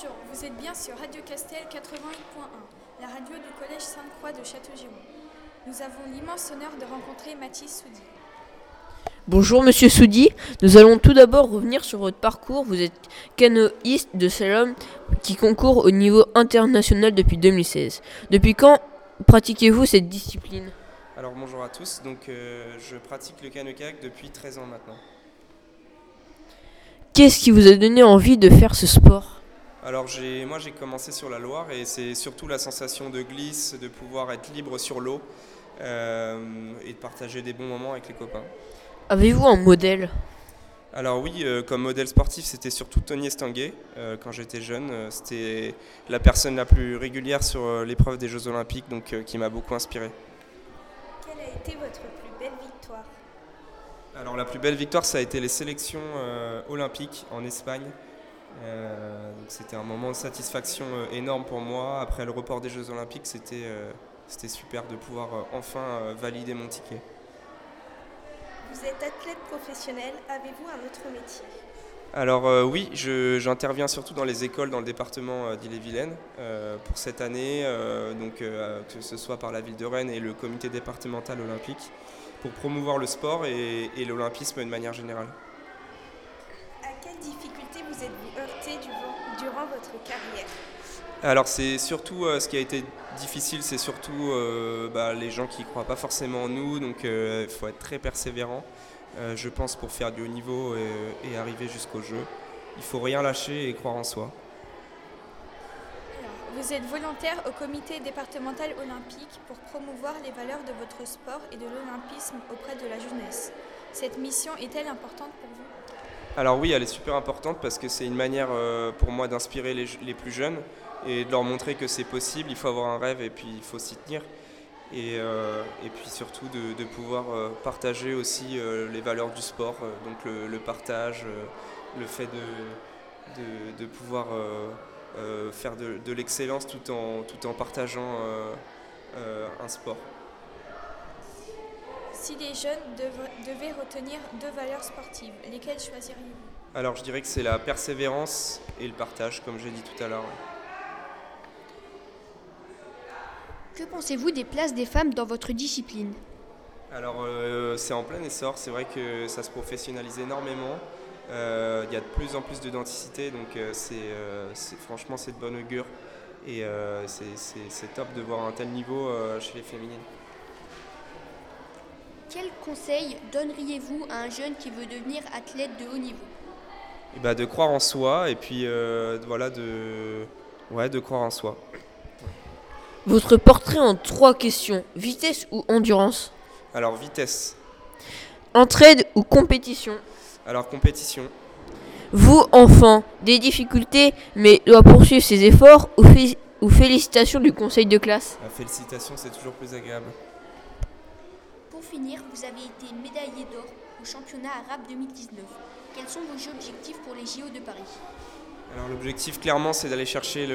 Bonjour, vous êtes bien sur Radio Castel 88.1, la radio du Collège Sainte-Croix de Château-Giron. Nous avons l'immense honneur de rencontrer Mathis Soudi. Bonjour Monsieur Soudi, nous allons tout d'abord revenir sur votre parcours. Vous êtes canoïste de slalom qui concourt au niveau international depuis 2016. Depuis quand pratiquez-vous cette discipline? Alors bonjour à tous, donc euh, je pratique le canoë-kayak depuis 13 ans maintenant. Qu'est-ce qui vous a donné envie de faire ce sport? Alors j'ai, moi j'ai commencé sur la Loire et c'est surtout la sensation de glisse, de pouvoir être libre sur l'eau euh, et de partager des bons moments avec les copains. Avez-vous un modèle? Alors oui, euh, comme modèle sportif, c'était surtout Tony Estanguet. Euh, quand j'étais jeune, Euh, c'était la personne la plus régulière sur l'épreuve des Jeux Olympiques, donc euh, qui m'a beaucoup inspiré. Quelle a été votre plus belle victoire? Alors la plus belle victoire, ça a été les sélections euh, olympiques en Espagne. Euh, c'était un moment de satisfaction euh, énorme pour moi. Après le report des Jeux Olympiques, c'était euh, c'était super de pouvoir enfin valider mon ticket. Vous êtes athlète professionnel, avez-vous un autre métier? Alors euh, oui, j'interviens surtout dans les écoles dans le département d'Ille-et-Vilaine euh, pour cette année, euh, donc, que ce soit par la ville de Rennes et le comité départemental olympique, pour promouvoir le sport et, et l'olympisme de manière générale. Votre carrière Alors c'est surtout euh, ce qui a été difficile, c'est surtout euh, bah, les gens qui ne croient pas forcément en nous, donc euh, il faut être très persévérant, je pense, pour faire du haut niveau et, et arriver jusqu'au jeu. Il faut rien lâcher et croire en soi. Alors, Vous êtes volontaire au comité départemental olympique pour promouvoir les valeurs de votre sport et de l'olympisme auprès de la jeunesse. Cette mission est-elle importante pour vous? Alors oui, elle est super importante parce que c'est une manière euh, pour moi d'inspirer les, plus jeunes et de leur montrer que c'est possible, il faut avoir un rêve et puis il faut s'y tenir. Et, euh, puis surtout de, pouvoir euh, partager aussi les valeurs du sport, donc le, partage, le fait de, pouvoir faire de, l'excellence tout en, partageant un sport. Si les jeunes dev- devaient retenir deux valeurs sportives, lesquelles choisiriez-vous? Alors je dirais que c'est la persévérance et le partage, comme j'ai dit tout à l'heure. Que pensez-vous des places des femmes dans votre discipline? Alors euh, c'est en plein essor, c'est vrai que ça se professionnalise énormément. Euh, Il y a de plus en plus de densité, donc euh, c'est euh, c'est- franchement c'est de bonne augure et euh, c'est- c'est c'est top de voir un tel niveau euh, chez les féminines. Quel conseil donneriez-vous à un jeune qui veut devenir athlète de haut niveau? Et bah, de croire en soi et puis euh, voilà de ouais de croire en soi. Votre portrait en trois questions. Vitesse ou endurance? Alors vitesse, Entraide ou compétition? Alors compétition. Vous, enfant, des difficultés, mais doit poursuivre ses efforts ou, fé- ou félicitations du conseil de classe? La félicitation c'est toujours plus agréable. Pour finir, vous avez été médaillé d'or au championnat arabe 2019. Quels sont vos objectifs pour les JO de Paris? Alors l'objectif clairement c'est d'aller chercher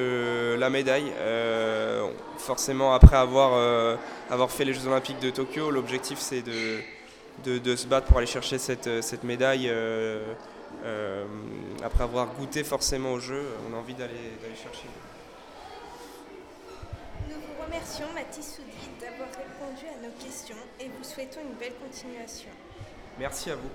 la médaille. Euh, forcément après avoir, euh, avoir fait les Jeux Olympiques de Tokyo, l'objectif c'est de, se battre pour aller chercher cette, médaille. euh, après avoir goûté forcément au jeu, on a envie d'aller chercher. Remercions, Mathis Soudi, d'avoir répondu à nos questions et vous souhaitons une belle continuation. Merci à vous.